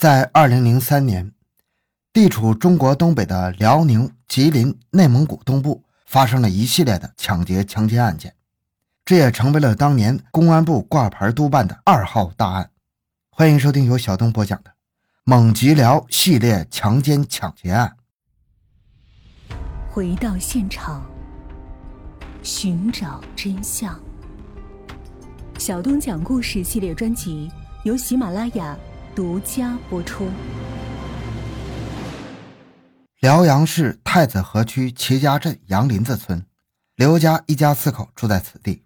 在二零零三年，地处中国东北的辽宁、吉林、内蒙古东部发生了一系列的抢劫、强奸案件，这也成为了当年公安部挂牌督办的二号大案。欢迎收听由小东播讲的《猛吉辽系列强奸抢劫案》。回到现场，寻找真相。小东讲故事系列专辑由喜马拉雅独家播出。辽阳市太子河区齐家镇杨林子村，刘家一家四口住在此地。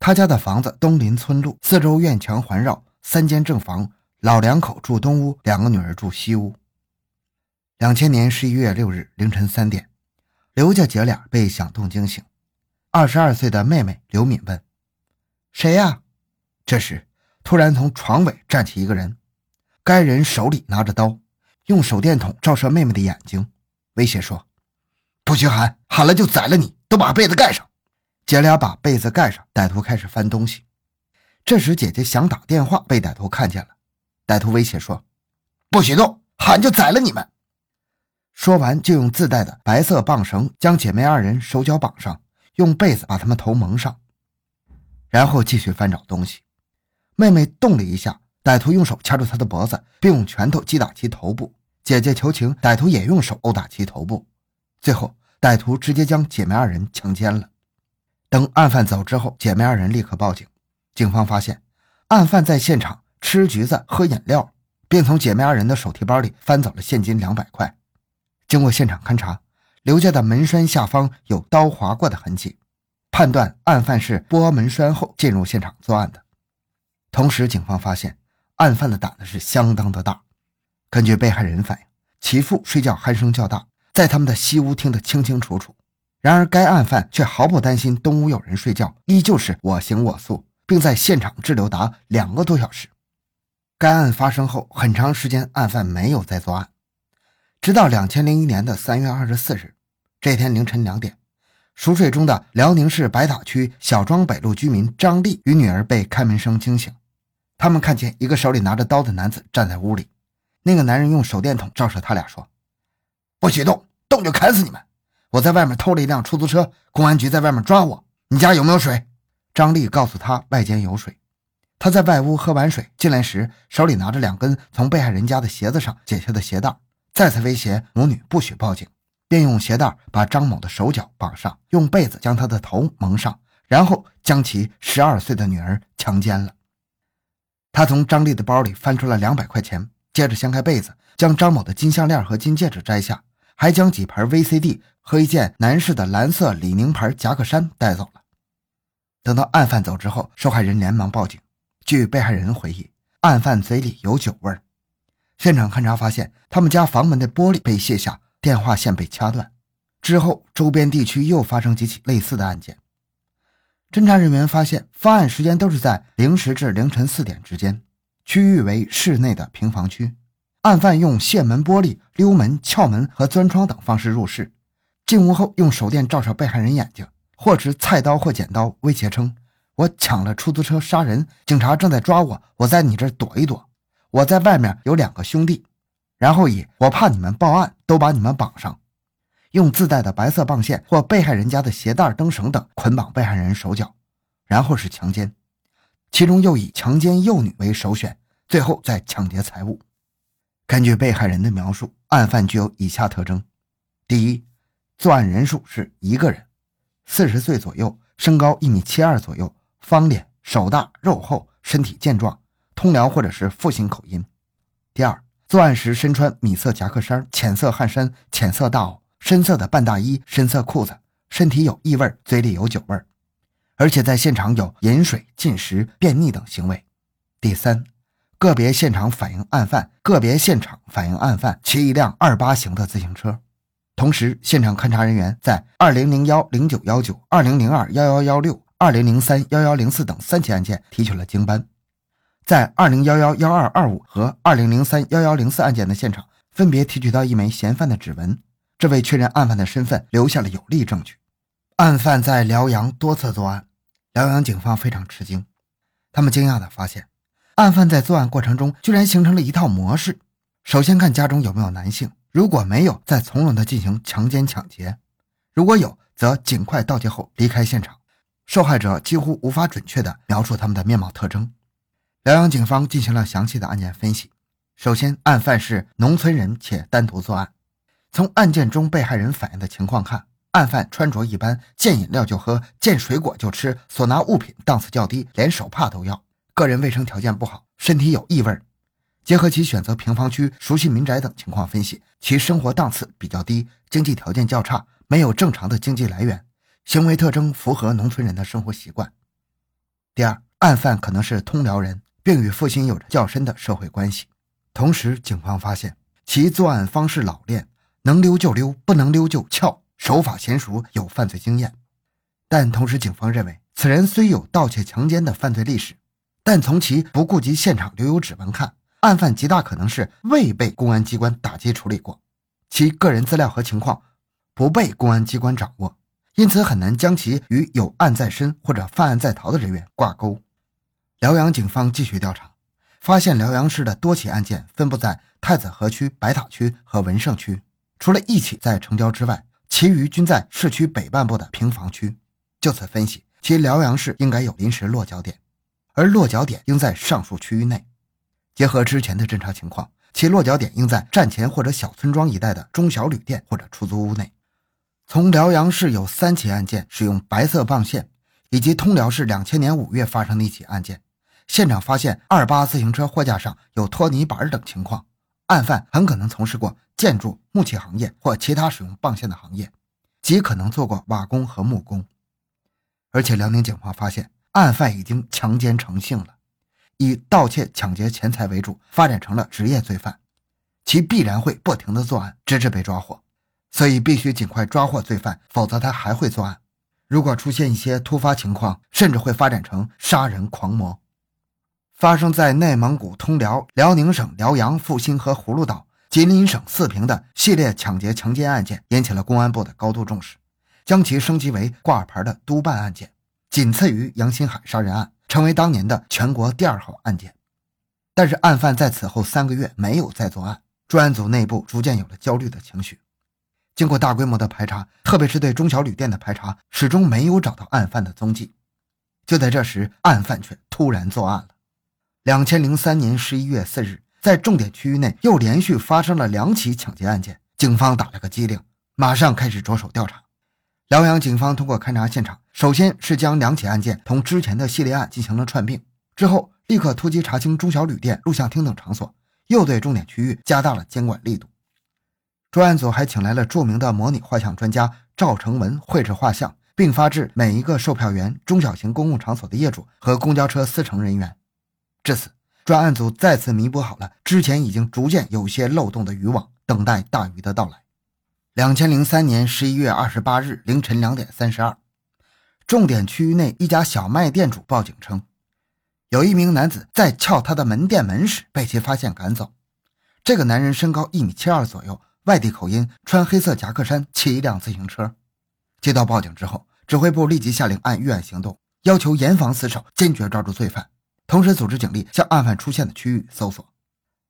他家的房子东临村路，四周院墙环绕，三间正房，老两口住东屋，两个女儿住西屋。两千年十一月六日凌晨三点，刘家姐俩被响动惊醒。二十二岁的妹妹刘敏问。谁呀？这时，突然从床尾站起一个人，该人手里拿着刀，用手电筒照射妹妹的眼睛，威胁说：“不许喊，喊了就宰了你！都把被子盖上。”姐俩把被子盖上，歹徒开始翻东西。这时，姐姐想打电话，被歹徒看见了。歹徒威胁说：“不许动，喊就宰了你们！”说完，就用自带的白色绑绳将姐妹二人手脚绑上，用被子把他们头蒙上。然后继续翻找东西，妹妹动了一下，歹徒用手掐住她的脖子，并用拳头击打其头部。姐姐求情，歹徒也用手殴打其头部。最后，歹徒直接将姐妹二人强奸了。等案犯走之后，姐妹二人立刻报警。警方发现，案犯在现场吃橘子、喝饮料，并从姐妹二人的手提包里翻走了现金两百块。经过现场勘查，刘家的门栓下方有刀划过的痕迹。判断案犯是拨门栓后进入现场作案的。同时，警方发现案犯的胆子是相当的大。根据被害人反映，其父睡觉鼾声较大，在他们的西屋听得清清楚楚。然而，该案犯却毫不担心东屋有人睡觉，依旧是我行我素，并在现场滞留达两个多小时。该案发生后很长时间，案犯没有再作案，直到两千零一年的三月二十四日，这天凌晨两点。熟睡中的辽宁市白塔区小庄北路居民张丽与女儿被开门声惊醒，他们看见一个手里拿着刀的男子站在屋里。那个男人用手电筒照射他俩，说：“不许动，动就砍死你们！我在外面偷了一辆出租车，公安局在外面抓我。你家有没有水？”张丽告诉他外间有水。他在外屋喝完水进来时，手里拿着两根从被害人家的鞋子上解下的鞋带，再次威胁母女不许报警。便用鞋带把张某的手脚绑上，用被子将他的头蒙上，然后将其十二岁的女儿强奸了。他从张丽的包里翻出了两百块钱，接着掀开被子，将张某的金项链和金戒指摘下，还将几盘 VCD 和一件男士的蓝色李宁牌夹克衫带走了。等到案犯走之后，受害人连忙报警。据被害人回忆，案犯嘴里有酒味现场勘查发现，他们家房门的玻璃被卸下。电话线被掐断之后，周边地区又发生几起类似的案件。侦查人员发现，发案时间都是在零时至凌晨四点之间，区域为室内的平房区。案犯用卸门玻璃、溜门、撬门和钻窗等方式入室，进屋后用手电照射被害人眼睛，或持菜刀或剪刀威胁称：“我抢了出租车杀人，警察正在抓我，我在你这躲一躲。我在外面有两个兄弟。”然后以我怕你们报案，都把你们绑上，用自带的白色棒线或被害人家的鞋带、灯绳等捆绑被害人手脚，然后是强奸，其中又以强奸幼女为首选，最后再抢劫财物。根据被害人的描述，案犯具有以下特征：第一，作案人数是一个人，四十岁左右，身高一米七二左右，方脸，手大肉厚，身体健壮，通辽或者是复兴口音。第二。作案时身穿米色夹克衫、浅色汗衫、浅色大袄、深色的半大衣、深色裤子，身体有异味，嘴里有酒味儿，而且在现场有饮水、进食、便秘等行为。第三，个别现场反映案犯，个别现场反映案犯骑一辆二八型的自行车。同时，现场勘查人员在二零零幺零九幺九、二零零二幺幺幺六、二零零三幺幺零四等三起案件提取了经斑。在二零幺幺幺二二五和二零零三幺幺零四案件的现场，分别提取到一枚嫌犯的指纹，这为确认案犯的身份留下了有力证据。案犯在辽阳多次作案，辽阳警方非常吃惊，他们惊讶地发现，案犯在作案过程中居然形成了一套模式：首先看家中有没有男性，如果没有，再从容地进行强奸抢劫；如果有，则尽快盗窃后离开现场。受害者几乎无法准确地描述他们的面貌特征。辽阳警方进行了详细的案件分析。首先，案犯是农村人且单独作案。从案件中被害人反映的情况看，案犯穿着一般，见饮料就喝，见水果就吃，所拿物品档次较低，连手帕都要，个人卫生条件不好，身体有异味。结合其选择平房区、熟悉民宅等情况分析，其生活档次比较低，经济条件较差，没有正常的经济来源。行为特征符合农村人的生活习惯。第二，案犯可能是通辽人，并与父亲有着较深的社会关系。同时，警方发现其作案方式老练，能溜就溜，不能溜就撬，手法娴熟，有犯罪经验。但同时，警方认为此人虽有盗窃、强奸的犯罪历史，但从其不顾及现场留有指纹看，案犯极大可能是未被公安机关打击处理过，其个人资料和情况不被公安机关掌握。因此很难将其与有案在身或者犯案在逃的人员挂钩。辽阳警方继续调查，发现辽阳市的多起案件分布在太子河区、白塔区和文胜区，除了一起在城郊之外，其余均在市区北半部的平房区。就此分析，其辽阳市应该有临时落脚点，而落脚点应在上述区域内。结合之前的侦查情况，其落脚点应在站前或者小村庄一带的中小旅店或者出租屋内。从辽阳市有三起案件使用白色棒线，以及通辽市两千年五月发生的一起案件，现场发现二八自行车货架上有拖泥板等情况，案犯很可能从事过建筑、木器行业或其他使用棒线的行业，极可能做过瓦工和木工。而且辽宁警方发现，案犯已经强奸成性了，以盗窃、抢劫钱财为主，发展成了职业罪犯，其必然会不停的作案，直至被抓获。所以必须尽快抓获罪犯，否则他还会作案。如果出现一些突发情况，甚至会发展成杀人狂魔。发生在内蒙古通辽、辽宁省辽阳、阜新和葫芦岛、吉林省四平的系列抢劫强奸案件，引起了公安部的高度重视，将其升级为挂牌的督办案件，仅次于杨新海杀人案，成为当年的全国第二号案件。但是案犯在此后三个月没有再作案，专案组内部逐渐有了焦虑的情绪。经过大规模的排查，特别是对中小旅店的排查，始终没有找到案犯的踪迹。就在这时，案犯却突然作案了。两千零三年十一月四日，在重点区域内又连续发生了两起抢劫案件，警方打了个机灵，马上开始着手调查。辽阳警方通过勘查现场，首先是将两起案件同之前的系列案进行了串并，之后立刻突击查清中小旅店、录像厅等场所，又对重点区域加大了监管力度。专案组还请来了著名的模拟画像专家赵成文绘制画像，并发至每一个售票员、中小型公共场所的业主和公交车司乘人员。至此，专案组再次弥补好了之前已经逐渐有些漏洞的渔网，等待大鱼的到来。两千零三年十一月二十八日凌晨两点三十二，重点区域内一家小卖店主报警称，有一名男子在撬他的门店门时被其发现赶走。这个男人身高一米七二左右。外地口音，穿黑色夹克衫，骑一辆自行车。接到报警之后，指挥部立即下令按预案行动，要求严防死守，坚决抓住罪犯，同时组织警力向案犯出现的区域搜索。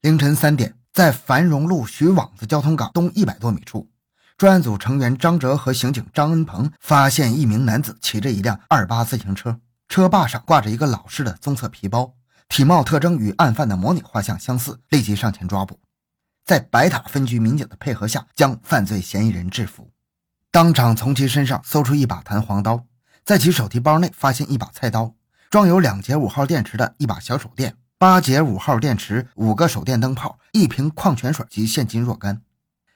凌晨三点，在繁荣路徐网子交通岗东一百多米处，专案组成员张哲和刑警张恩鹏发现一名男子骑着一辆二八自行车，车把上挂着一个老式的棕色皮包，体貌特征与案犯的模拟画像相似，立即上前抓捕。在白塔分局民警的配合下，将犯罪嫌疑人制服，当场从其身上搜出一把弹簧刀，在其手提包内发现一把菜刀，装有两节五号电池的一把小手电，八节五号电池，五个手电灯泡，一瓶矿泉水及现金若干。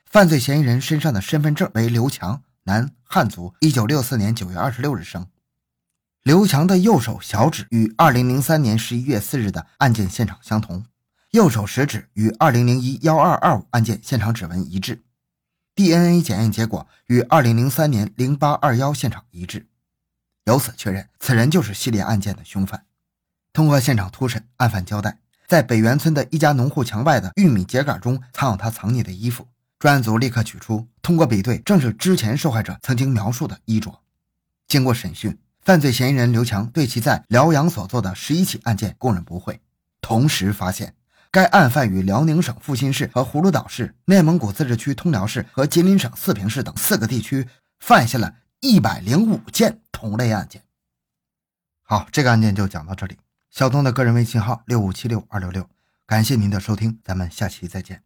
犯罪嫌疑人身上的身份证为刘强，男，汉族，一九六四年九月二十六日生。刘强的右手小指与二零零三年十一月四日的案件现场相同。右手食指与二零零一幺二二五案件现场指纹一致，DNA 检验结果与二零零三年零八二幺现场一致，由此确认此人就是系列案件的凶犯。通过现场突审，案犯交代，在北园村的一家农户墙外的玉米秸秆中藏有他藏匿的衣服。专案组立刻取出，通过比对，正是之前受害者曾经描述的衣着。经过审讯，犯罪嫌疑人刘强对其在辽阳所做的十一起案件供认不讳。同时发现，该案犯与辽宁省阜新市和葫芦岛市、内蒙古自治区通辽市和吉林省四平市等四个地区犯下了一百零五件同类案件。好，这个案件就讲到这里。小东的个人微信号六五七六二六六，感谢您的收听，咱们下期再见。